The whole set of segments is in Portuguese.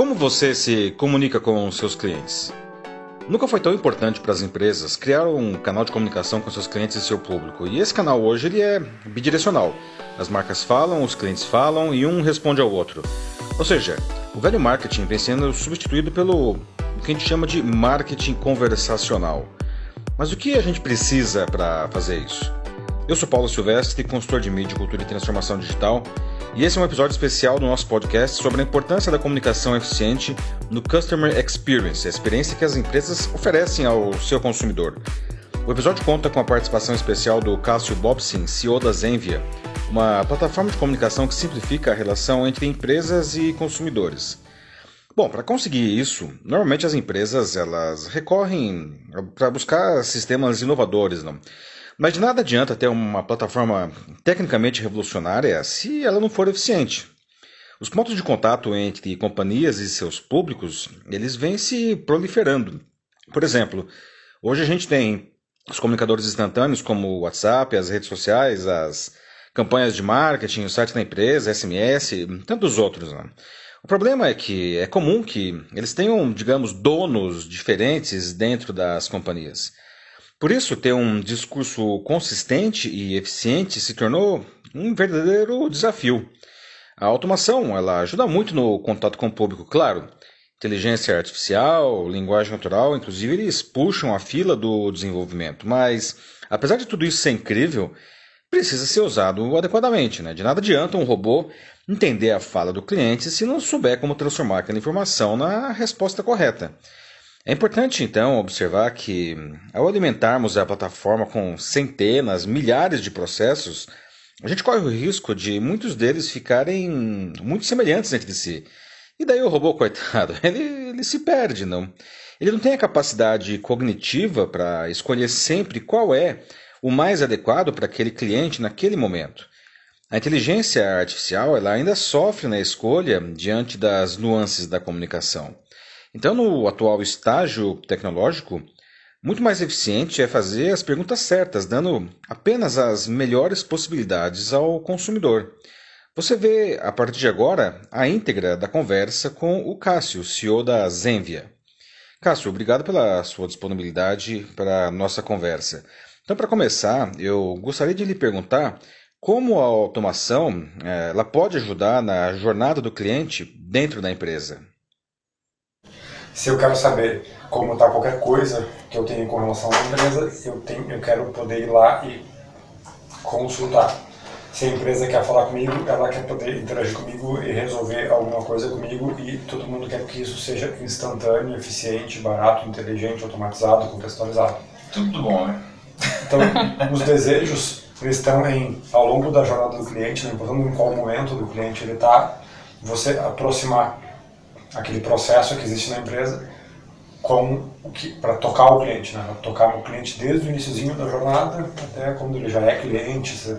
Como você se comunica com seus clientes? Nunca foi tão importante para as empresas criar um canal de comunicação com seus clientes e seu público. E esse canal hoje ele é bidirecional. As marcas falam, os clientes falam e um responde ao outro. Ou seja, o velho marketing vem sendo substituído pelo que a gente chama de marketing conversacional. Mas o que a gente precisa para fazer isso? Eu sou Paulo Silvestre, consultor de mídia, cultura e transformação digital, e esse é um episódio especial do nosso podcast sobre a importância da comunicação eficiente no Customer Experience, a experiência que as empresas oferecem ao seu consumidor. O episódio conta com a participação especial do Cássio Bobsin, CEO da Zenvia, uma plataforma de comunicação que simplifica a relação entre empresas e consumidores. Bom, para conseguir isso, normalmente as empresas elas recorrem para buscar sistemas inovadores, não? Mas de nada adianta ter uma plataforma tecnicamente revolucionária se ela não for eficiente. Os pontos de contato entre companhias e seus públicos, eles vêm se proliferando. Por exemplo, hoje a gente tem os comunicadores instantâneos como o WhatsApp, as redes sociais, as campanhas de marketing, o site da empresa, SMS, tantos outros. Né? O problema é que é comum que eles tenham, digamos, donos diferentes dentro das companhias. Por isso, ter um discurso consistente e eficiente se tornou um verdadeiro desafio. A automação ela ajuda muito no contato com o público, claro. Inteligência artificial, linguagem natural, inclusive eles puxam a fila do desenvolvimento. Mas, apesar de tudo isso ser incrível, precisa ser usado adequadamente. Né? De nada adianta um robô entender a fala do cliente se não souber como transformar aquela informação na resposta correta. É importante, então, observar que, ao alimentarmos a plataforma com centenas, milhares de processos, a gente corre o risco de muitos deles ficarem muito semelhantes entre si. E daí o robô, coitado, ele, ele se perde, não? Ele não tem a capacidade cognitiva para escolher sempre qual é o mais adequado para aquele cliente naquele momento. A inteligência artificial ela ainda sofre na escolha diante das nuances da comunicação. Então, no atual estágio tecnológico, muito mais eficiente é fazer as perguntas certas, dando apenas as melhores possibilidades ao consumidor. Você vê, a partir de agora, a íntegra da conversa com o Cássio, CEO da Zenvia. Cássio, obrigado pela sua disponibilidade para a nossa conversa. Então, para começar, eu gostaria de lhe perguntar como a automação eh, ela pode ajudar na jornada do cliente dentro da empresa. Se eu quero saber como está qualquer coisa que eu tenho com relação à empresa, eu, tenho, eu quero poder ir lá e consultar. Se a empresa quer falar comigo, ela quer poder interagir comigo e resolver alguma coisa comigo e todo mundo quer que isso seja instantâneo, eficiente, barato, inteligente, automatizado, contextualizado. Tudo bom, né? Então, os desejos eles estão em, ao longo da jornada do cliente, não importando em qual momento do cliente ele está, você aproximar aquele processo que existe na empresa com para tocar o cliente, né? tocar o cliente desde o iníciozinho da jornada até quando ele já é cliente, se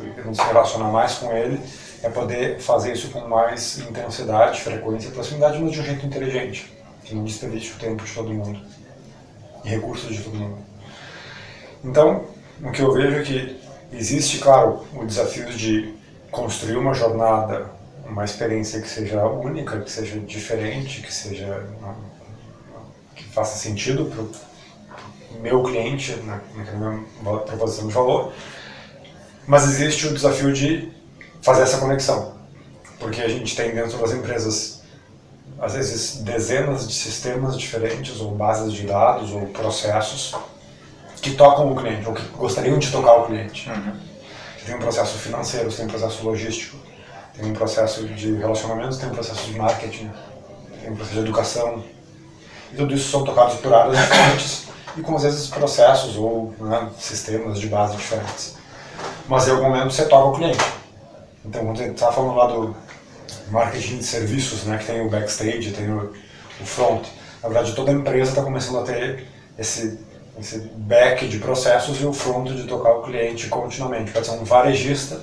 relacionar mais com ele, é poder fazer isso com mais intensidade, frequência e proximidade, mas de um jeito inteligente, que não desperdice o tempo de todo mundo e recursos de todo mundo. Então, o que eu vejo é que existe, claro, o desafio de construir uma jornada uma experiência que seja única, que seja diferente, que seja que faça sentido para o meu cliente, na, minha proposição de valor. Mas existe o desafio de fazer essa conexão, porque a gente tem dentro das empresas às vezes dezenas de sistemas diferentes ou bases de dados ou processos que tocam o cliente ou que gostariam de tocar o cliente. Uhum. Você tem um processo financeiro, você tem um processo logístico, tem um processo de relacionamentos, tem um processo de marketing, tem um processo de educação. E tudo isso são tocados por áreas diferentes e com às vezes processos ou né, sistemas de base diferentes. Mas em algum momento você toca o cliente. Então, quando você está falando lá do marketing de serviços, né, que tem o backstage, tem o, o front, na verdade toda empresa está começando a ter esse, esse back de processos e o front de tocar o cliente continuamente. Pode ser um varejista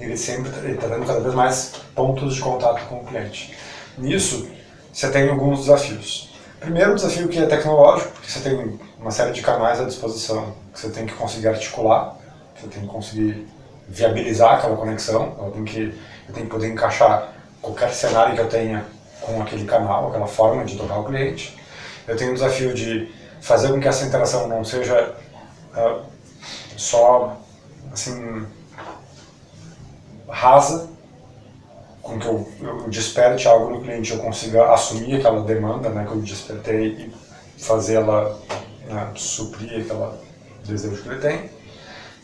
ele sempre está tendo cada vez mais pontos de contato com o cliente. Nisso, você tem alguns desafios. Primeiro, desafio que é tecnológico, porque você tem uma série de canais à disposição que você tem que conseguir articular, você tem que conseguir viabilizar aquela conexão, eu tenho que, eu tenho que poder encaixar qualquer cenário que eu tenha com aquele canal, aquela forma de tocar o cliente. Eu tenho o desafio de fazer com que essa interação não seja uh, só assim rasa, com que eu, eu desperte algo no cliente, eu consiga assumir aquela demanda, né, que eu despertei e fazer ela né, suprir aquele desejo que ele tem.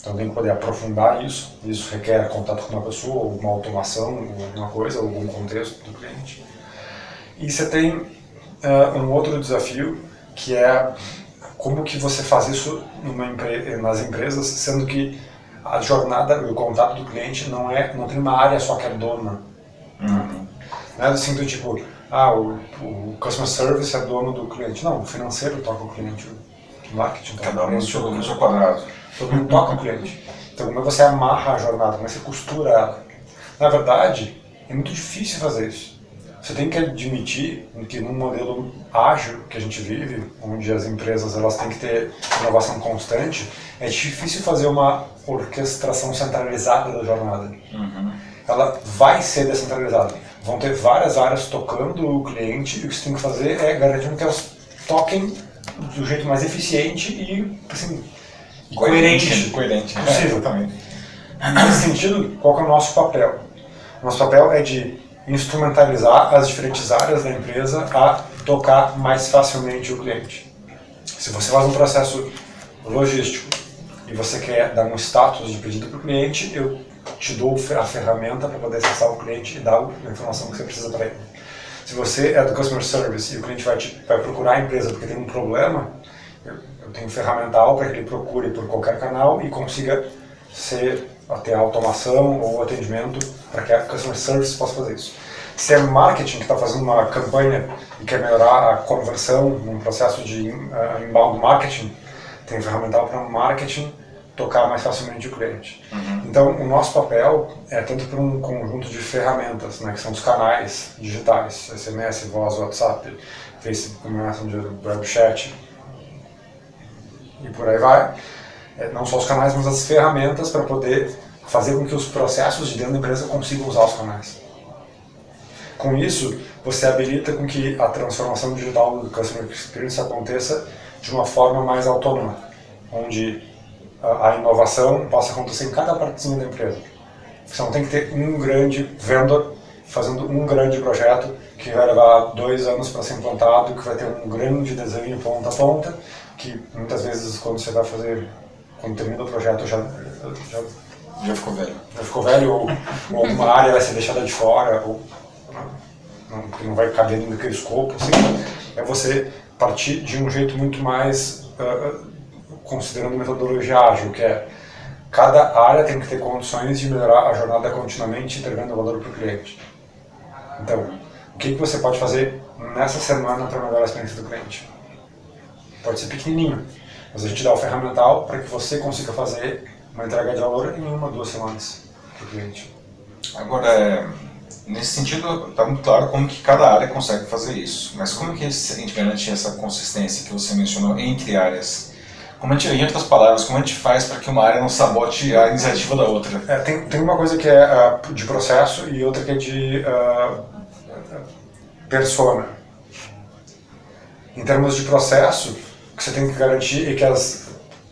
Então tem que poder aprofundar isso. Isso requer contato com uma pessoa, ou uma automação, alguma coisa, algum contexto do cliente. E você tem uh, um outro desafio que é como que você faz isso empre nas empresas, sendo que a jornada, o contato do cliente não é, não tem uma área só que é dona. Uhum. Não é assim do tipo, ah, o, o customer service é dono do cliente. Não, o financeiro toca o cliente, o marketing toca Cada um no seu, no seu quadrado. Todo mundo toca o cliente. Então, como é você amarra a jornada, como você costura ela? Na verdade, é muito difícil fazer isso. Você tem que admitir que num modelo ágil que a gente vive, onde as empresas elas têm que ter inovação constante, é difícil fazer uma orquestração centralizada da jornada. Uhum. Ela vai ser descentralizada. Vão ter várias áreas tocando o cliente e o que você tem que fazer é garantir que elas toquem do jeito mais eficiente e assim, coerente, coerente. possível. É, exatamente. Nesse sentido, qual é o nosso papel? Nosso papel é de instrumentalizar as diferentes áreas da empresa a tocar mais facilmente o cliente. Se você faz um processo logístico e você quer dar um status de pedido para o cliente, eu te dou a ferramenta para poder acessar o cliente e dar a informação que você precisa para ele. Se você é do customer service e o cliente vai, te, vai procurar a empresa porque tem um problema, eu, eu tenho ferramental para que ele procure por qualquer canal e consiga ser ter automação ou atendimento para que a customer service possa fazer isso. Se é marketing que está fazendo uma campanha e quer melhorar a conversão num processo de uh, inbound marketing, tem ferramental para marketing tocar mais facilmente o cliente. Uhum. Então, o nosso papel é tanto por um conjunto de ferramentas, né, que são os canais digitais, SMS, voz, WhatsApp, Facebook Messenger, web chat e por aí vai. É, não só os canais, mas as ferramentas para poder fazer com que os processos de dentro da empresa consigam usar os canais. Com isso, você habilita com que a transformação digital do Customer Experience aconteça de uma forma mais autônoma, onde a inovação possa acontecer em cada partezinha da empresa. Você não tem que ter um grande vendor fazendo um grande projeto que vai levar dois anos para ser implantado, que vai ter um grande desenho ponta a ponta, que muitas vezes quando você vai fazer, quando termina o projeto já, já, já ficou velho. Já ficou velho, ou, ou alguma área vai ser deixada de fora, ou não, não vai caber naquele escopo. Assim, é você partir de um jeito muito mais uh, considerando metodologia ágil, que é cada área tem que ter condições de melhorar a jornada continuamente, entregando valor para o cliente. Então, o que, que você pode fazer nessa semana para melhorar a experiência do cliente? Pode ser pequenininho, mas a gente dá o ferramental para que você consiga fazer uma entrega de valor em uma, duas semanas para o cliente. Agora, é, nesse sentido, está muito claro como que cada área consegue fazer isso. Mas como que a gente garante essa consistência que você mencionou entre áreas? Como a gente, em outras palavras, como a gente faz para que uma área não sabote a iniciativa da outra? É, tem, tem uma coisa que é uh, de processo e outra que é de uh, persona. Em termos de processo, o que você tem que garantir é que as,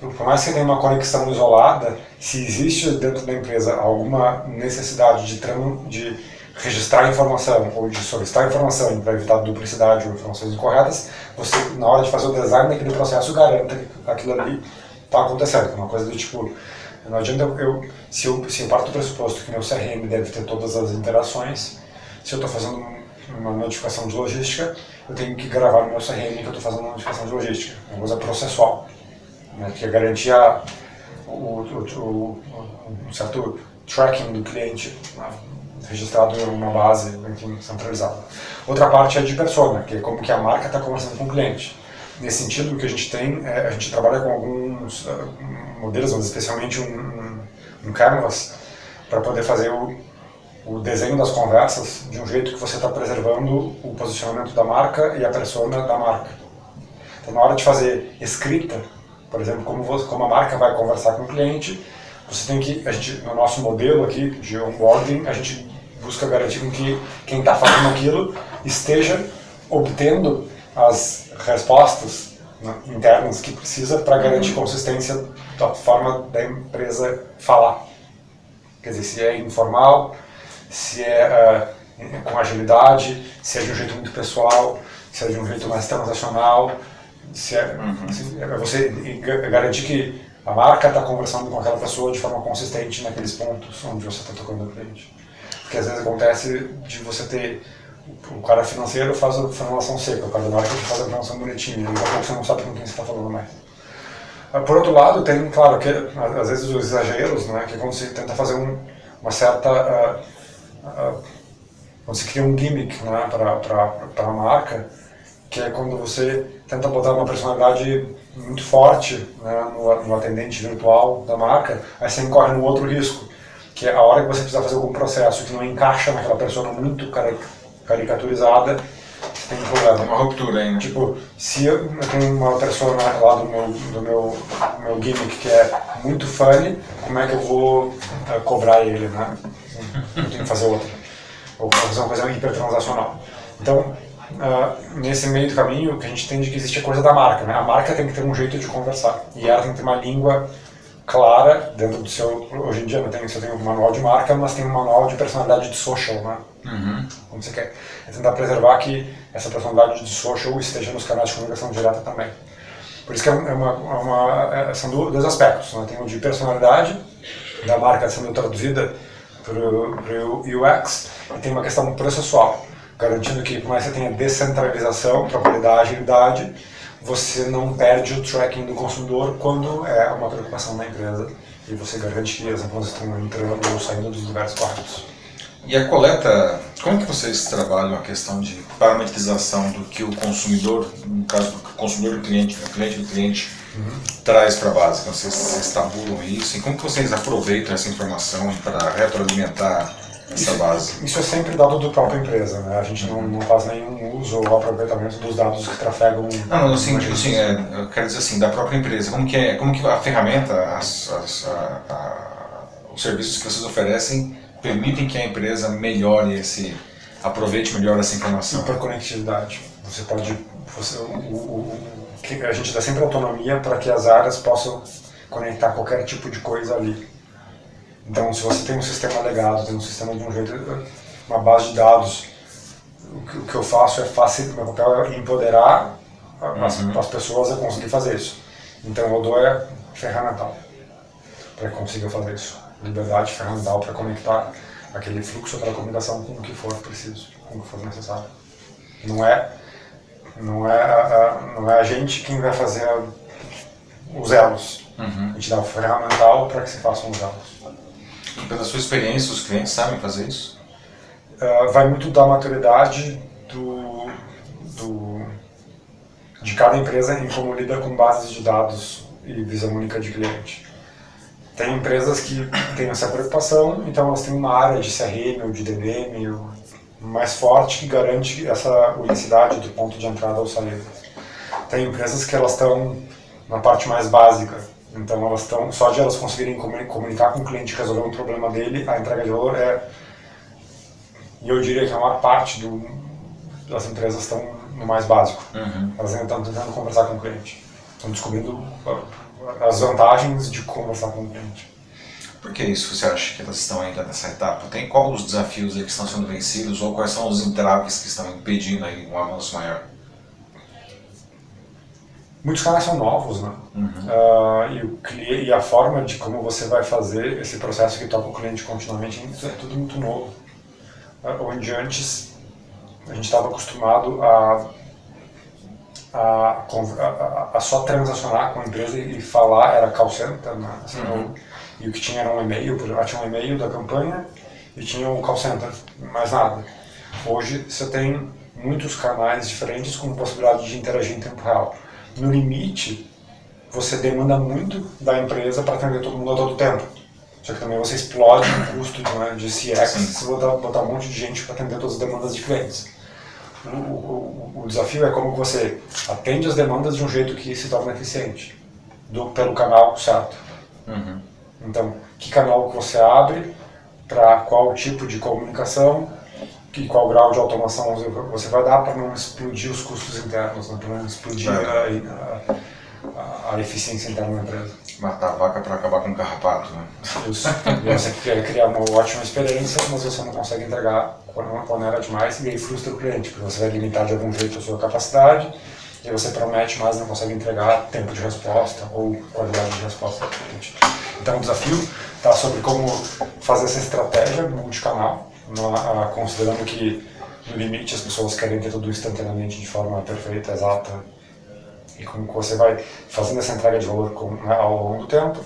por mais que tenha uma conexão isolada, se existe dentro da empresa alguma necessidade de, de registrar informação ou de solicitar informação para evitar duplicidade ou informações incorretas, você, na hora de fazer o design daquele processo, garanta que aquilo ali está acontecendo. Uma coisa do tipo, não adianta eu, se eu, se eu parto do pressuposto que meu CRM deve ter todas as interações, se eu estou fazendo uma notificação de logística, eu tenho que gravar no meu CRM que eu estou fazendo uma notificação de logística, uma coisa processual, né, que é garantir o, o, o, um certo tracking do cliente, né, registrado em uma base enfim, centralizada. Outra parte é de persona, que é como que a marca está conversando com o cliente. Nesse sentido, o que a gente tem, é, a gente trabalha com alguns uh, modelos, mas especialmente um, um Canvas, para poder fazer o, o desenho das conversas de um jeito que você está preservando o posicionamento da marca e a persona da marca. Então, na hora de fazer escrita, por exemplo, como, você, como a marca vai conversar com o cliente, você tem que, a gente, no nosso modelo aqui de onboarding, a gente busca garantir que quem está fazendo aquilo esteja obtendo as respostas né, internas que precisa para garantir consistência da forma da empresa falar. Quer dizer, se é informal, se é uh, com agilidade, se é de um jeito muito pessoal, se é de um jeito mais transacional, se é, uhum. se é você garantir que a marca está conversando com aquela pessoa de forma consistente naqueles pontos onde você está tocando o cliente. Porque às vezes acontece de você ter o cara financeiro faz a formulação seca, o cara do marketing faz a formulação bonitinha, e daqui a pouco você não sabe com quem você está falando mais. Ah, por outro lado, tem, claro, que às vezes os exageros, né, que é quando você tenta fazer um, uma certa. Uh, uh, quando você cria um gimmick né, para a marca, que é quando você tenta botar uma personalidade muito forte né, no, no atendente virtual da marca, aí você incorre no outro risco, que é a hora que você precisa fazer algum processo que não encaixa naquela pessoa muito caricaturizada, tem um problema. Uma ruptura né? Tipo, se eu, eu tenho uma pessoa lá do meu, do meu, meu gimmick que é muito funny, como é que eu vou uh, cobrar ele, né? Eu tenho que fazer outra. Ou fazer uma coisa hipertransacional. Então, uh, nesse meio do caminho, que a gente entende que existe a coisa da marca, né? A marca tem que ter um jeito de conversar. E ela tem que ter uma língua clara dentro do seu. Hoje em dia não tem, você tem um manual de marca, mas tem um manual de personalidade de social, né? Uhum. Como você quer. É tentar preservar que essa personalidade de social esteja nos canais de comunicação direta também. Por isso que é uma, é uma é, são dois aspectos. Né? Tem o de personalidade da marca sendo traduzida para o UX e tem uma questão processual, garantindo que, por mais que você tenha descentralização, propriedade, agilidade, você não perde o tracking do consumidor quando é uma preocupação da empresa e você garante que as empresas estão entrando ou saindo dos lugares corretos. E a coleta, como que vocês trabalham a questão de parametrização do que o consumidor, no caso do consumidor do cliente, do cliente do cliente, uhum. traz para a base? Vocês, vocês tabulam isso? E como que vocês aproveitam essa informação para retroalimentar essa base? Isso é sempre dado da própria empresa, né? A gente não, não faz nenhum uso ou aproveitamento dos dados que trafegam. Não, não assim, assim é, eu quero dizer assim, da própria empresa. Como que, é, como que a ferramenta, as, as, a, a, os serviços que vocês oferecem permitem que a empresa melhore esse, aproveite melhor essa informação? Hiperconectividade. Você pode, você, o, o, o, a gente dá sempre autonomia para que as áreas possam conectar qualquer tipo de coisa ali. Então, se você tem um sistema legado, tem um sistema de um jeito, uma base de dados, o que, que eu faço é fácil, meu papel é empoderar as, uhum. as pessoas a conseguir fazer isso. Então, eu dou é ferramental para conseguir fazer isso. Liberdade ferramental para conectar aquele fluxo para comunicação com o que for preciso, com o que for necessário. Não é, não é, a, não é a gente quem vai fazer os elos. Uhum. A gente dá o ferramental para que se façam os elos. Pela sua experiência, os clientes sabem fazer isso? Uh, vai muito da maturidade do, do, de cada empresa em como lida com bases de dados e visão única de cliente. Tem empresas que têm essa preocupação, então elas têm uma área de CRM ou de DDM mais forte que garante essa unicidade do ponto de entrada ou saída. Tem empresas que elas estão na parte mais básica, então elas estão, só de elas conseguirem comunicar com o cliente resolver um problema dele, a entrega de valor é, e eu diria que a maior parte do, das empresas estão no mais básico. Uhum. Elas estão tentando conversar com o cliente, estão descobrindo as vantagens de conversar com o cliente. Por que isso você acha que elas estão ainda nessa etapa? Tem quais os desafios que estão sendo vencidos ou quais são os entraves que estão impedindo aí um avanço maior? Muitos canais são novos, né? Uhum. Uh, e, o, e a forma de como você vai fazer esse processo que toca o cliente continuamente é tudo muito novo. Uh, onde antes a gente estava acostumado a, a, a, a, só transacionar com a empresa e falar, era call center, né? Assim, uhum. e o que tinha era um e-mail, tinha um e-mail da campanha e tinha o um call center, mais nada. Hoje você tem muitos canais diferentes com possibilidade de interagir em tempo real no limite, você demanda muito da empresa para atender todo mundo a todo tempo. Só que também você explode o custo né, de CX se botar, botar um monte de gente para atender todas as demandas de clientes. O, o, o, desafio é como você atende as demandas de um jeito que se torna eficiente, do, pelo canal certo. Uhum. Então, que canal que você abre, para qual tipo de comunicação, e qual grau de automação você vai dar para não explodir os custos internos, né? para não explodir É. a, a, a eficiência interna da empresa. Matar a vaca para acabar com o carrapato, né? Isso. E você quer criar uma ótima experiência, mas você não consegue entregar quando quando era demais e aí frustra o cliente, porque você vai limitar de algum jeito a sua capacidade e aí você promete, mas não consegue entregar tempo de resposta ou qualidade de resposta do cliente. Então o desafio está sobre como fazer essa estratégia multicanal, na- considerando que no limite as pessoas querem ter tudo instantaneamente de forma perfeita, exata e como você vai fazendo essa entrega de valor né, ao longo do tempo,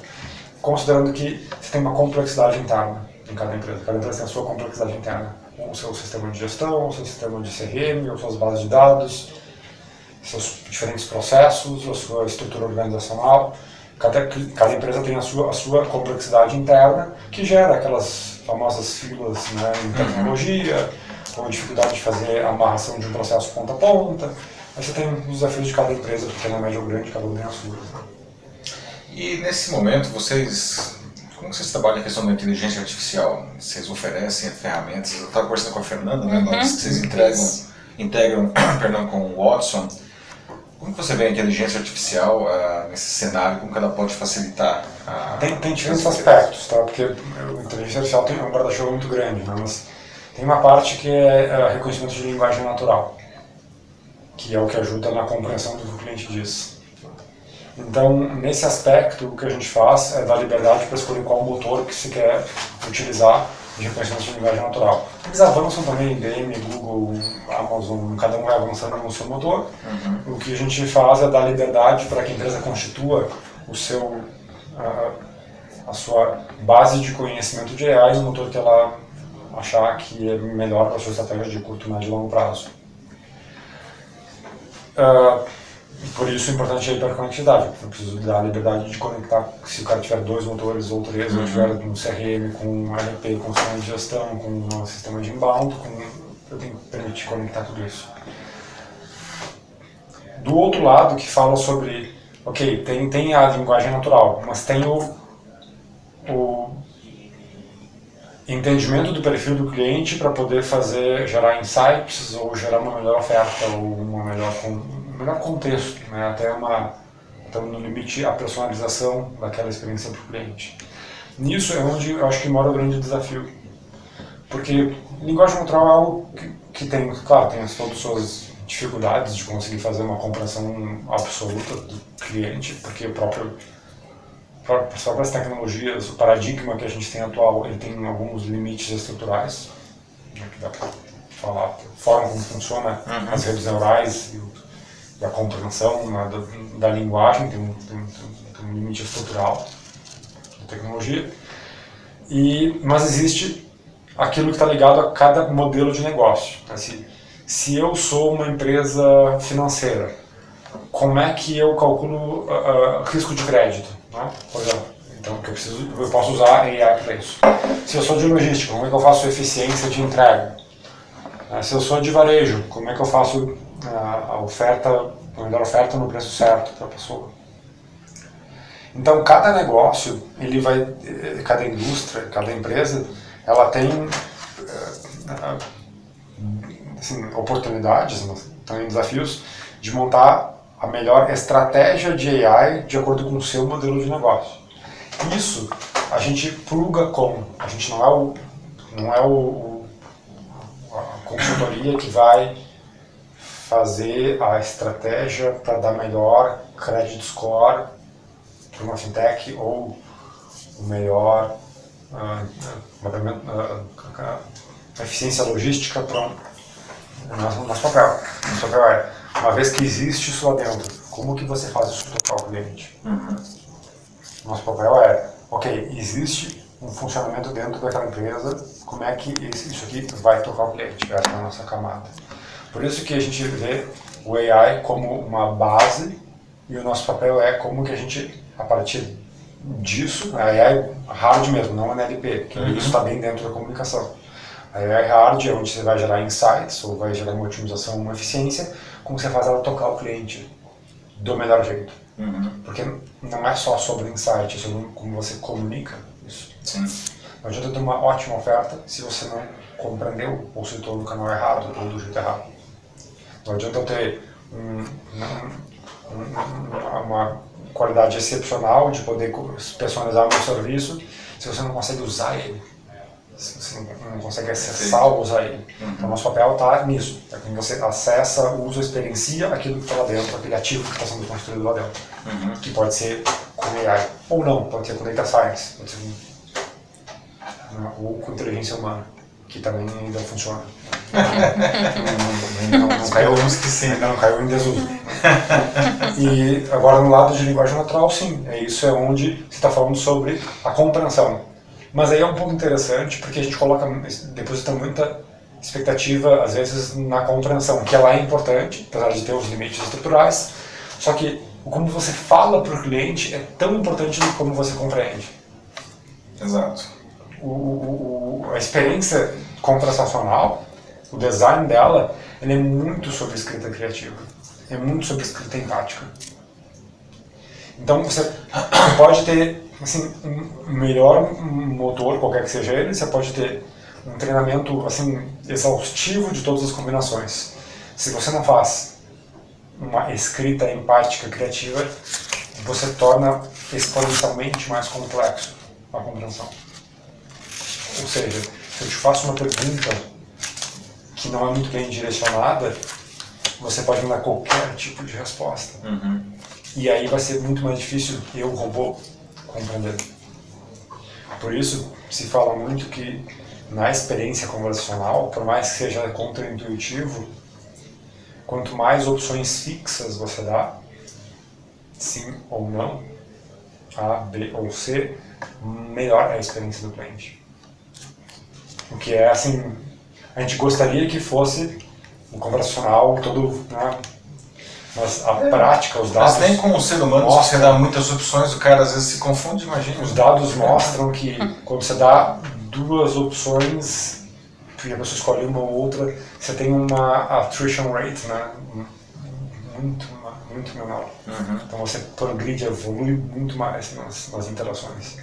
considerando que você tem uma complexidade interna em cada empresa. Cada empresa tem a sua complexidade interna. O seu sistema de gestão, o seu sistema de CRM, as suas bases de dados, seus diferentes processos, a sua estrutura organizacional. Cada, cada empresa tem a sua, a sua complexidade interna, que gera aquelas famosas filas né, em tecnologia, ou dificuldade de fazer a amarração de um processo ponta a ponta. Aí você tem os desafios de cada empresa, pequena, média ou grande, cada um tem as suas. E nesse momento, vocês. Como vocês trabalham a questão da inteligência artificial? Vocês oferecem ferramentas? Eu estava conversando com a Fernanda, né? Nós, que vocês entregam, integram perdão, com o Watson. Como que você vê a inteligência artificial ah, nesse cenário? Como que ela pode facilitar a. Tem, tem diferentes aspectos, tá? Porque a inteligência artificial tem um guarda-chuva muito grande, né? Mas tem uma parte que é, é reconhecimento de linguagem natural, que é o que ajuda na compreensão do que o cliente diz. Então, nesse aspecto, o que a gente faz é dar liberdade para escolher qual motor que se quer utilizar de reconhecimento de linguagem natural. Eles avançam também, IBM, Google, Amazon, cada um vai avançando no seu motor. O que a gente faz é dar liberdade para que a empresa constitua o seu, a, a sua base de conhecimento de AI no motor que ela achar que é melhor para a sua estratégia de curto, médio e longo prazo. Ah, por isso é importante a hiperconectividade. Eu preciso dar a liberdade de conectar, se o cara tiver dois motores ou três, ou tiver um CRM com um RP, com um sistema de gestão, com um sistema de inbound, com, eu tenho que permitir conectar tudo isso. Do outro lado, que fala sobre, ok, tem, tem a linguagem natural, mas tem o, o entendimento do perfil do cliente para poder fazer gerar insights ou gerar uma melhor oferta ou uma melhor um melhor contexto, né? até uma então no limite a personalização daquela experiência para o cliente. Nisso é onde eu acho que mora o grande desafio, porque linguagem natural é algo que, que tem, claro, tem as- todas as suas dificuldades de conseguir fazer uma compreensão absoluta do cliente, porque o próprio as próprias tecnologias, o paradigma que a gente tem atual, ele tem alguns limites estruturais, né, que dá para falar, a forma como funciona as redes neurais e, o- e a compreensão né, da, da linguagem, tem tem, tem um limite estrutural da tecnologia. E, mas existe aquilo que está ligado a cada modelo de negócio. né? Se, eu sou uma empresa financeira, como é que eu calculo ah, ah, risco de crédito, né? por exemplo. Então, que eu, preciso, eu posso usar AI para isso. Se eu sou de logística, como é que eu faço eficiência de entrega? Ah, Se eu sou de varejo, como é que eu faço a oferta, a melhor oferta no preço certo para a pessoa? Então, cada negócio, ele vai, eh, cada indústria, cada empresa, ela tem eh, assim, oportunidades, mas também desafios de montar a melhor estratégia de AI de acordo com o seu modelo de negócio. Isso a gente pluga com, a gente não é o não é o- a consultoria que vai fazer a estratégia para dar melhor credit score para uma fintech ou o melhor ah, ah, eficiência logística para o nosso, nosso papel. Nosso papel é, uma vez que existe isso lá dentro, como que você faz isso tocar o cliente? Nosso papel é, ok, existe um funcionamento dentro daquela empresa, como é que isso aqui vai tocar o cliente? Essa é a nossa camada. Por isso que a gente vê o AI como uma base e o nosso papel é como que a gente, a partir disso, a AI hard mesmo, não NLP, que isso está bem dentro da comunicação. A AI hard é onde você vai gerar insights ou vai gerar uma otimização, uma eficiência, como você faz ela tocar o cliente do melhor jeito. Porque não é só sobre insight, é sobre como você comunica isso. Sim. Não adianta ter uma ótima oferta se você não compreendeu ou citou no canal errado ou do jeito errado. Não adianta eu ter um, um, uma qualidade excepcional de poder personalizar o meu serviço se você não consegue usar ele. Se você não consegue acessar ou usar ele. Uhum. Então, nosso papel está nisso. É quando você acessa, usa, experiencia aquilo que está lá dentro, aquele ativo que está sendo construído lá dentro. Uhum. Que pode ser com AI ou não, pode ser com Data Science, pode ser com, ou com inteligência humana, que também ainda funciona. Não, não, não, caiu, que sim. ainda não caiu em desuso. e agora no lado de linguagem natural, sim, é isso é onde você está falando sobre a compreensão. Mas aí é um pouco interessante porque a gente coloca, deposita muita expectativa, às vezes, na compreensão, que ela é importante, apesar de ter os limites estruturais, só que como você fala para o cliente é tão importante como você compreende. Exato. O, o, a experiência conversacional o design dela ele é muito sobre escrita criativa, é muito sobre escrita empática. Então você pode ter assim, um melhor motor, qualquer que seja ele, você pode ter um treinamento assim exaustivo de todas as combinações. Se você não faz uma escrita empática criativa, você torna exponencialmente mais complexo a compreensão. Ou seja, se eu te faço uma pergunta que não é muito bem direcionada, você pode me dar qualquer tipo de resposta. Uhum. E aí vai ser muito mais difícil eu, robô, compreender. Por isso, se fala muito que na experiência conversacional, por mais que seja contraintuitivo, quanto mais opções fixas você dá, sim ou não, A, B ou C, melhor é a experiência do cliente. O que é assim a gente gostaria que fosse um conversacional todo, né? Mas a é. prática, os dados. Mas nem com o ser humano, mostram, se você dá muitas opções, o cara às vezes se confunde, imagina. Os dados mostram que quando você dá duas opções, e a pessoa escolhe uma ou outra, você tem uma attrition rate, né? Muito, muito menor. Uhum. Então você progride, evolui muito mais nas, nas interações.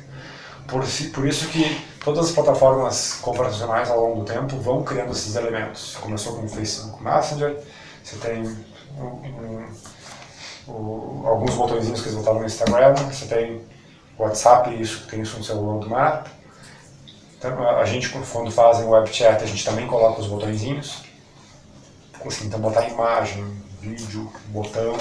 Por, por isso que todas as plataformas conversacionais ao longo do tempo vão criando esses elementos. Começou com o Facebook Messenger, você tem um, um, alguns botõezinhos que eles botaram no Instagram, você tem WhatsApp, isso tem isso no seu roadmap. Então, a gente, quando fazem web chat, a gente também coloca os botõezinhos. Assim, então, botar imagem, vídeo, botão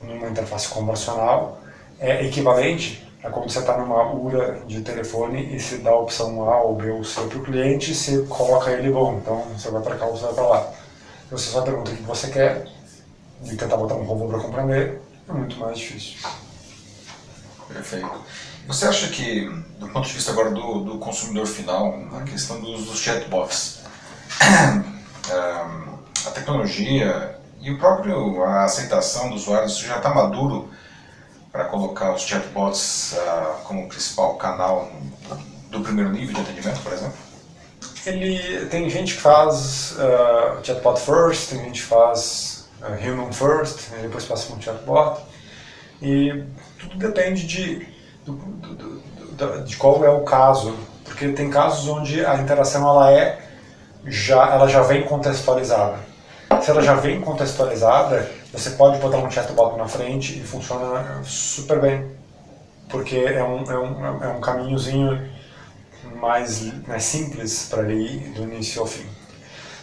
numa interface conversacional é equivalente é como você está numa URA de telefone e se dá a opção A ou B ou C para o cliente, você coloca ele bom. Então você vai para cá ou você vai para lá. Você só pergunta o que você quer e tentar botar um robô para compreender é muito mais difícil. Perfeito. Você acha que, do ponto de vista agora do, do consumidor final, a questão dos, dos chatbots, a tecnologia e o próprio a aceitação dos usuários já está maduro para colocar os chatbots uh, como principal canal do primeiro nível de atendimento, por exemplo? Ele tem gente que faz uh, chatbot first, tem gente que faz uh, human first, né, depois passa para um chatbot. E tudo depende de, do, do, do, de qual é o caso, porque tem casos onde a interação ela é já ela já vem contextualizada. Se ela já vem contextualizada, você pode botar um chatbot na frente e funciona super bem, porque é um, é um, é um caminhozinho mais, mais simples para ele ir do início ao fim.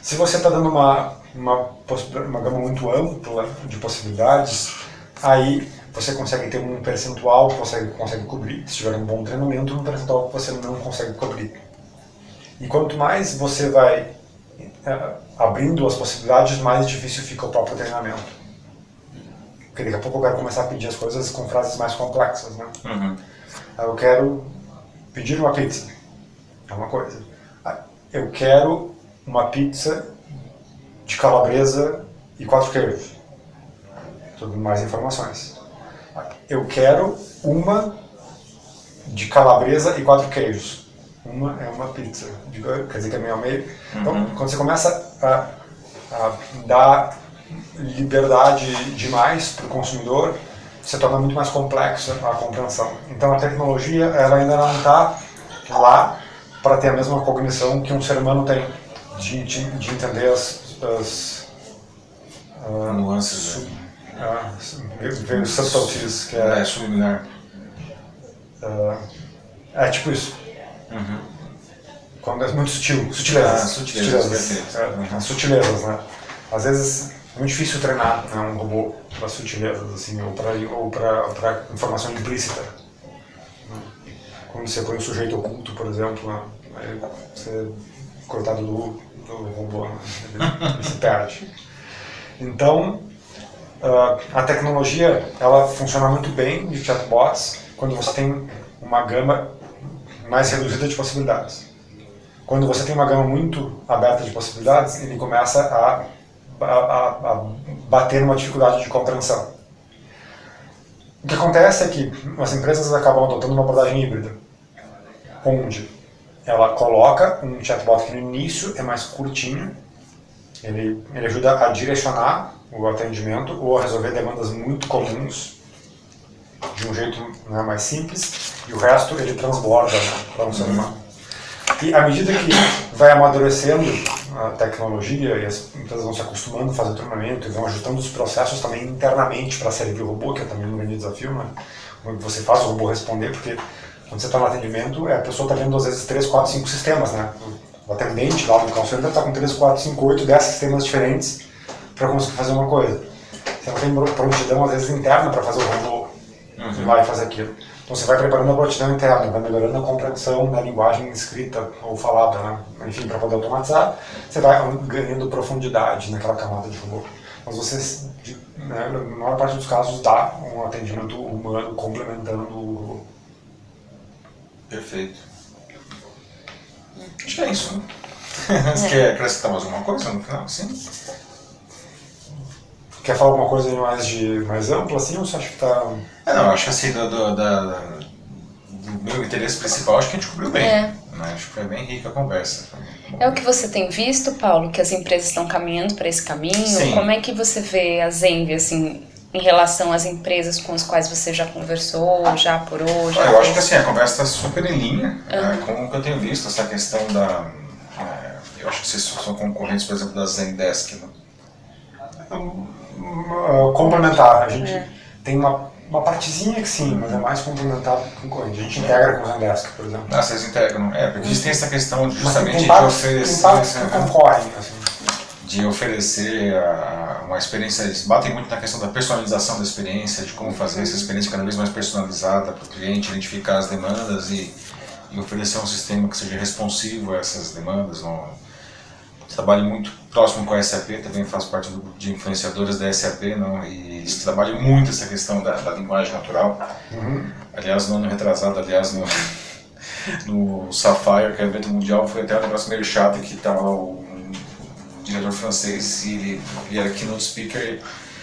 Se você está dando uma, uma, uma gama muito ampla de possibilidades, aí você consegue ter um percentual que você consegue cobrir, se tiver um bom treinamento, um percentual que você não consegue cobrir. E quanto mais você vai é, abrindo as possibilidades, mais difícil fica o próprio treinamento. Porque daqui a pouco eu quero começar a pedir as coisas com frases mais complexas, né? Uhum. Eu quero pedir uma pizza. É uma coisa. Eu quero uma pizza de calabresa e quatro queijos. Tudo mais informações. Eu quero uma de calabresa e quatro queijos. Uma é uma pizza. Quer dizer que é meio a meio. Então, uhum. quando você começa a, a dar liberdade demais para o consumidor, se torna muito mais complexa a compreensão. Então a tecnologia ela ainda não está lá para ter a mesma cognição que um ser humano tem, de, de, de entender as, as uh, nuances, né? uh, subtleties, que é, é subliminar. Uh, é tipo isso. Uhum. Quando é muito sutil, sutilezas. Ah, sutilezas, sutilezas. É. Sutilezas, né? Às vezes muito difícil treinar né, um robô para sutilezas, assim, ou para ou informação implícita. Quando você põe um sujeito oculto, por exemplo, né, você cortado do, do robô, né, ele, ele se perde. Então, uh, a tecnologia ela funciona muito bem de chatbots quando você tem uma gama mais reduzida de possibilidades. Quando você tem uma gama muito aberta de possibilidades, ele começa a, a, a, bater numa dificuldade de compreensão. O que acontece é que as empresas acabam adotando uma abordagem híbrida, onde ela coloca um chatbot que no início é mais curtinho, ele, ele ajuda a direcionar o atendimento ou a resolver demandas muito comuns de um jeito né, mais simples, e o resto ele transborda né, para um ser humano. E à medida que vai amadurecendo a tecnologia e as empresas vão se acostumando a fazer o treinamento e vão ajustando os processos também internamente para servir o robô, que é também um grande desafio, né? Como você faz o robô responder, porque quando você está no atendimento, é, a pessoa está vendo às vezes 3, 4, 5 sistemas, né? O atendente lá do call center está com 3, 4, 5, 8, 10 sistemas diferentes para conseguir fazer uma coisa. Você não tem prontidão, às vezes, interna para fazer o robô uhum. e fazer aquilo. Então você vai preparando a prontidão interna, vai melhorando a compreensão da linguagem escrita ou falada, né? enfim, para poder automatizar, você vai ganhando profundidade naquela camada de robô. Mas você, né, na maior parte dos casos, dá um atendimento humano complementando o robô. Perfeito. Acho que é isso, né? Você é. quer acrescentar mais alguma coisa no final? Sim. Quer falar alguma coisa mais, de, mais ampla assim ou você acha que está. É, não, acho que assim, do, do, da, do meu interesse principal, acho que a gente cobriu bem. É. Né? Acho que foi bem rica a conversa. É o que você tem visto, Paulo, que as empresas estão caminhando para esse caminho? Sim. Como é que você vê a Zenvi, assim, em relação às empresas com as quais você já conversou, já apurou? Já eu acho que assim, a conversa está super em linha uhum. né, com o que eu tenho visto, essa questão da. É, eu acho que vocês são concorrentes, por exemplo, da Zendesk. Né? Uh, complementar. A gente é. tem uma, uma partezinha que sim, mas é mais complementar que concorrente. A gente integra com o Zendesk, por exemplo. Ah, vocês integram. É, porque têm essa questão justamente de oferecer. Tem que concorrem. Assim de oferecer uma experiência, eles batem muito na questão da personalização da experiência, de como fazer essa experiência cada vez mais personalizada para o cliente, identificar as demandas e, e, oferecer um sistema que seja responsivo a essas demandas. Um, trabalho muito próximo com a SAP, também faço parte do grupo de influenciadores da SAP, não, e eles trabalham muito essa questão da, da linguagem natural. Uhum. Aliás, no ano retrasado, aliás, no, no Sapphire, que é o evento mundial, foi até um negócio meio chato que estava o diretor francês e ele, ele era keynote speaker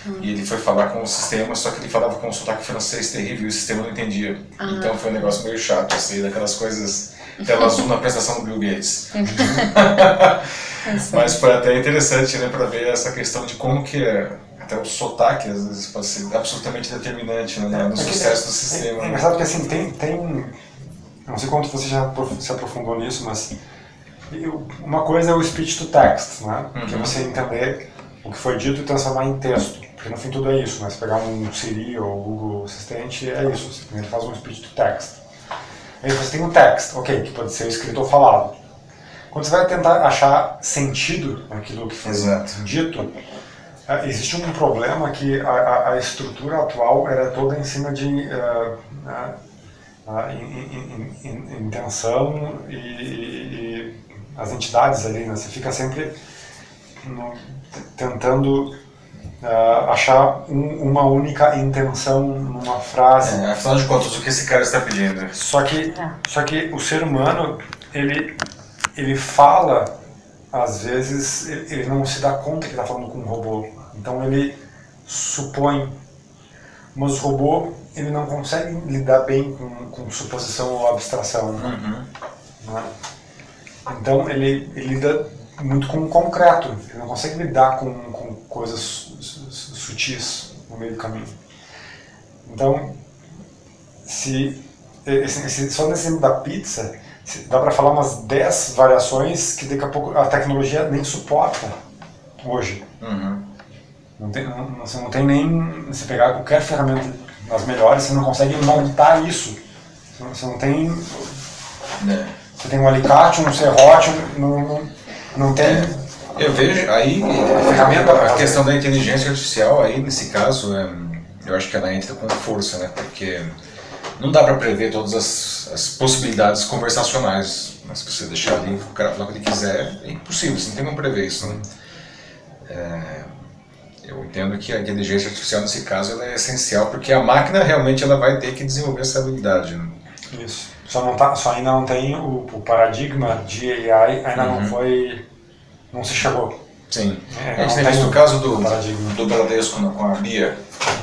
hum. e ele foi falar com o sistema, só que ele falava com um sotaque francês terrível e o sistema não entendia. Ah. Então foi um negócio meio chato, assim, daquelas coisas tela azul na apresentação do Bill Gates. Mas foi até interessante, né, para ver essa questão de como que é até o sotaque às vezes pode ser absolutamente determinante né, no é sucesso do sistema. É, é engraçado que assim, tem, tem. Não sei quanto você já se aprofundou nisso, mas uma coisa é o speech to text, né? Uhum. Que é você entender o que foi dito e transformar em texto. Porque no fim tudo é isso, né? Se pegar um Siri ou Google Assistente, é isso. Você primeiro faz um speech to text. Aí você tem um text, ok, que pode ser escrito ou falado. Quando você vai tentar achar sentido naquilo que foi Exato. dito, é, existe um problema que a, a, a, estrutura atual era toda em cima de uh, uh, in, in, in, intenção e, e, as entidades ali, né? Você fica sempre no, tentando uh, achar um, uma única intenção numa frase. É, afinal de contas, o que esse cara está pedindo? Só que, é. só que o ser humano, ele, ele fala, às vezes, ele não se dá conta que está falando com um robô. Então ele supõe. Mas o robô, ele não consegue lidar bem com, com suposição ou abstração. Uhum. Né? Então ele, ele lida muito com o concreto, ele não consegue lidar com, com coisas sutis no meio do caminho. Então, se, esse, esse, só nesse exemplo da pizza, dá para falar umas 10 variações que daqui a pouco a tecnologia nem suporta hoje. Uhum. Não tem, não, você não tem nem. Você pegar qualquer ferramenta das melhores, você não consegue montar isso. Você não tem. É. Você tem um alicate, um serrote, não, não, não tem. É. Eu vejo aí a ferramenta, a questão da inteligência artificial aí nesse caso, é, eu acho que ela entra com força, né? Porque não dá para prever todas as, as, possibilidades conversacionais. Mas se você deixar ali o cara falar o que ele quiser, é impossível, você não tem como prever isso. Né? É, eu entendo que a inteligência artificial nesse caso ela é essencial porque a máquina realmente ela vai ter que desenvolver essa habilidade. Né? Isso. Só, não tá, só ainda não tem o, o paradigma de AI, ainda uhum. não foi. não se chegou. Sim. É, a gente tem visto o caso do, do Bradesco com a Bia,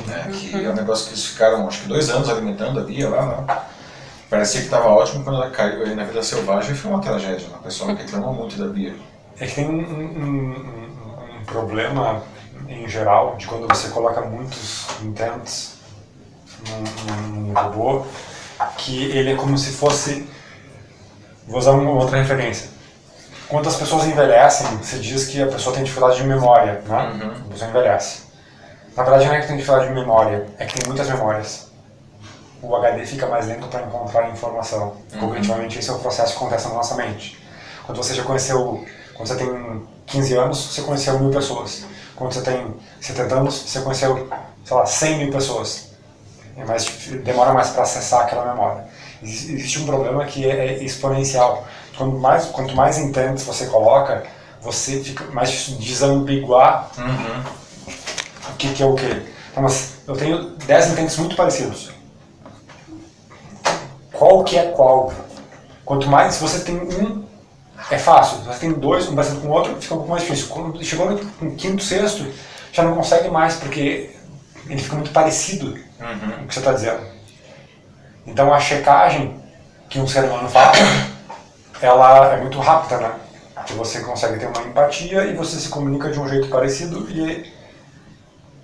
né, que uhum. é um negócio que eles ficaram acho que dois anos alimentando a Bia lá. Né? Parecia que estava ótimo quando ela caiu aí na vida selvagem foi uma tragédia. Né? O pessoal reclamou muito da Bia. É que tem um, um, um problema em geral de quando você coloca muitos intents num, robô que ele é como se fosse. Vou usar uma outra referência. Quando as pessoas envelhecem, você diz que a pessoa tem dificuldade de memória, né? Uhum. A pessoa envelhece. Na verdade, não é que tem dificuldade de memória, é que tem muitas memórias. O HD fica mais lento para encontrar informação. Uhum. Cognitivamente, esse é o processo que acontece na nossa mente. Quando você já conheceu, quando você tem 15 anos, você conheceu mil pessoas. Quando você tem 70 anos, você conheceu, sei lá, 100 mil pessoas. É mais, demora mais para acessar aquela memória. Existe um problema que é, é exponencial. Quanto mais, quanto mais intentes você coloca, você fica mais difícil desambiguar uhum. O que, que, é o que. Então, mas eu tenho 10 intentes muito parecidos. Qual que é qual? Quanto mais você tem um, é fácil. Se você tem dois, um parecido com o outro, fica um pouco mais difícil. Quando chegou no quinto, sexto, já não consegue mais, porque ele fica muito parecido uhum. com o que você está dizendo. Então a checagem que um ser humano faz, ela é muito rápida, né? Você consegue ter uma empatia e você se comunica de um jeito parecido e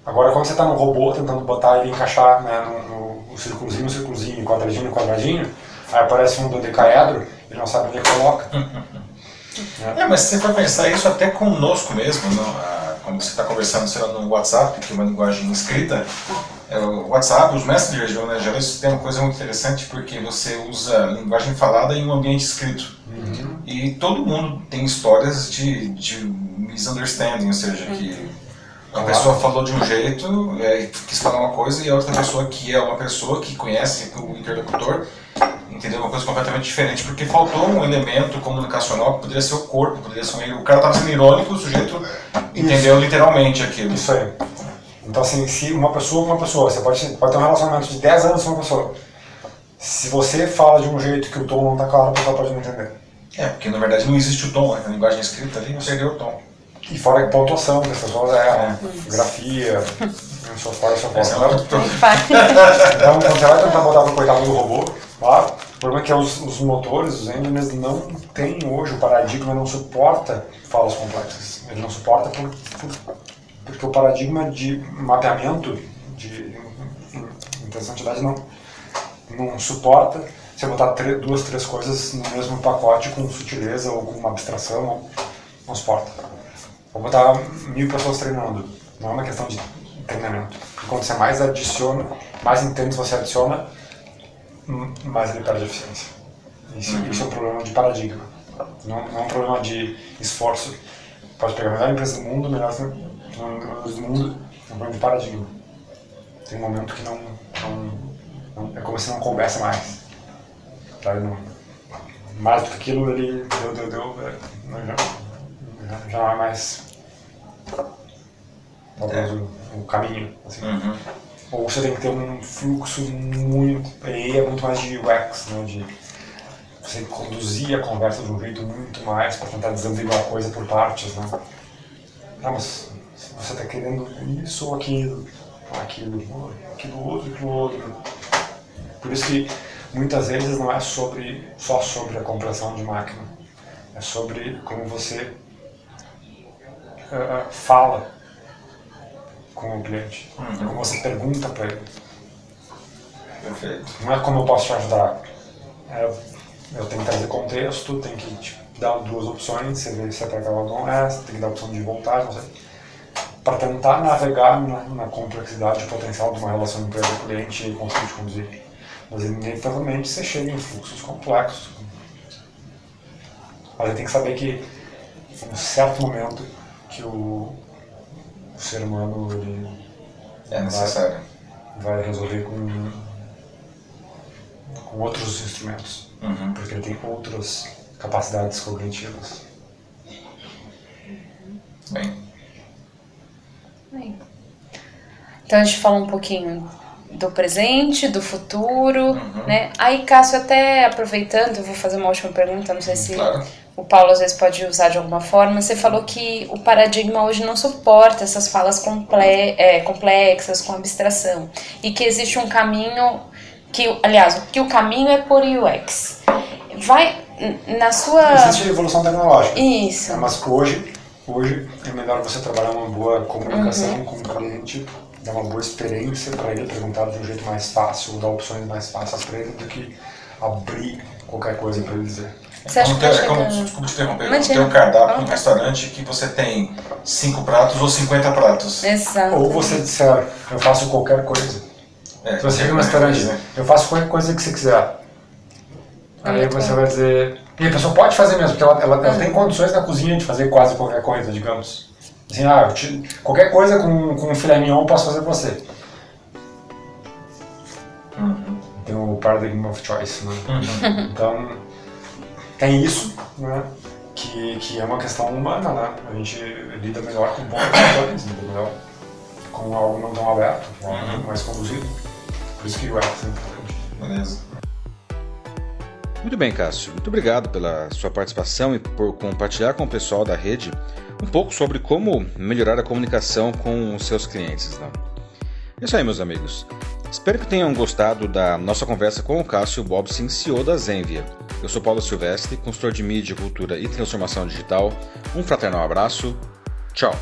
agora quando você está no robô tentando botar ele encaixar né, no, no, círculozinho, no círculozinho, quadradinho, quadradinho, aí aparece um dodecaedro, ele não sabe onde ele coloca. É. é, mas se você for pensar isso até conosco mesmo, não? Ah, quando você está conversando sei lá, no WhatsApp, que é uma linguagem escrita, é, o WhatsApp, os messengers geral, isso tem uma coisa muito interessante porque você usa linguagem falada em um ambiente escrito. Uhum. E todo mundo tem histórias de, de misunderstanding, ou seja, que a pessoa falou de um jeito, é, quis falar uma coisa, e a outra pessoa que é uma pessoa que conhece o interlocutor entendeu uma coisa completamente diferente, porque faltou um elemento comunicacional que poderia ser o corpo, poderia ser erro. O cara estava sendo irônico, o sujeito entendeu Isso. literalmente aquilo. Isso aí. Então, assim, se uma pessoa uma pessoa, você pode, pode ter um relacionamento de 10 anos com uma pessoa. Se você fala de um jeito que o tom não está claro, a pessoa pode não entender. É, porque na verdade não existe o tom, né? a linguagem escrita ali não perdeu o tom. E fora a pontuação, que as pessoas erram, é. grafia, só fora, só fora. Então, quando você vai tentar botar pro coitado do robô, claro, o problema é que os, os motores, os engines, não têm hoje, o paradigma não suporta falas complexas. Ele não suporta por, por, porque o paradigma de mapeamento de intensidade não, não suporta você botar três, duas, três coisas no mesmo pacote com sutileza ou com uma abstração, não, não suporta. Vou botar mil pessoas treinando, não é uma questão de treinamento. Quando você mais adiciona, mais intenso você adiciona, mais ele perde eficiência. Isso, uhum. isso é um problema de paradigma, não, não é um problema de esforço. Pode pegar a melhor empresa do mundo, melhor empresa do mundo, é um problema de paradigma. Tem um momento que não, não, não é como se não coubesse mais. Tá? Não, mais do que aquilo, ele deu, deu, deu, é, já, já não é mais talvez é. o, o, caminho. Assim. Uhum. Ou você tem que ter um fluxo muito. Aí é muito mais de UX, né? de você conduzir a conversa de um jeito muito mais para tentar desambiguar a coisa por partes. Né? Ah, mas você está querendo isso ou aquilo, aquilo, aquilo outro, aquilo outro. Por isso que muitas vezes não é sobre, só sobre a compreensão de máquina, é sobre como você uh, fala com o cliente. Uhum. Como você pergunta para ele. Perfeito. Não é como eu posso te ajudar. É eu tenho que trazer contexto, tem que te dar duas opções, você vê se é para aquela ou não é, tem que dar a opção de voltar, não sei. Para tentar navegar na, na complexidade potencial de uma relação empresa-cliente e conseguir conduzir. Mas inevitavelmente você chega em fluxos complexos. Mas tem que saber que em um certo momento que o, o ser humano ele é necessário. Vai, vai resolver com, com outros instrumentos. Uhum. Porque ele tem outras capacidades cognitivas. Bem. Bem. Então a gente fala um pouquinho do presente, do futuro, uhum. né? Aí, Cássio, até aproveitando, eu vou fazer uma última pergunta, não sei se claro. O Paulo às vezes pode usar de alguma forma. Você falou que o paradigma hoje não suporta essas falas comple é, complexas, com abstração, e que existe um caminho que, aliás, que o caminho é por UX. Vai na sua. Existe evolução tecnológica. Isso. É, mas hoje, hoje é melhor você trabalhar uma boa comunicação uhum. com o cliente dar uma boa experiência para ele, perguntar de um jeito mais fácil, dar opções mais fáceis para ele, do que abrir qualquer coisa para ele dizer. Você acha como ter, é como, desculpa te interromper, ter um cardápio num restaurante que você tem cinco pratos ou 50 pratos. Exato. Ou você disser, eu faço qualquer coisa. É, Se você chega no restaurante, né? eu faço qualquer coisa que você quiser. É Aí você bom. vai dizer. E a pessoa pode fazer mesmo, porque ela, ela, ela tem condições na cozinha de fazer quase qualquer coisa, digamos. Assim, ah, te, qualquer coisa com, com filé mignon eu posso fazer pra você. Uhum. Tem o paradigm of choice, né? Uhum. Então, tem isso, né? Que, que é uma questão humana, né? A gente lida melhor com pontos lida melhor com algo não tão aberto, com algo uhum. mais conduzido. Por isso que o X é importante. Beleza. Muito bem, Cássio. Muito obrigado pela sua participação e por compartilhar com o pessoal da rede um pouco sobre como melhorar a comunicação com os seus clientes. Né? É isso aí, meus amigos. Espero que tenham gostado da nossa conversa com o Cássio Bobsin, CEO da Zenvia. Eu sou Paulo Silvestre, consultor de mídia, cultura e transformação digital. Um fraternal abraço. Tchau.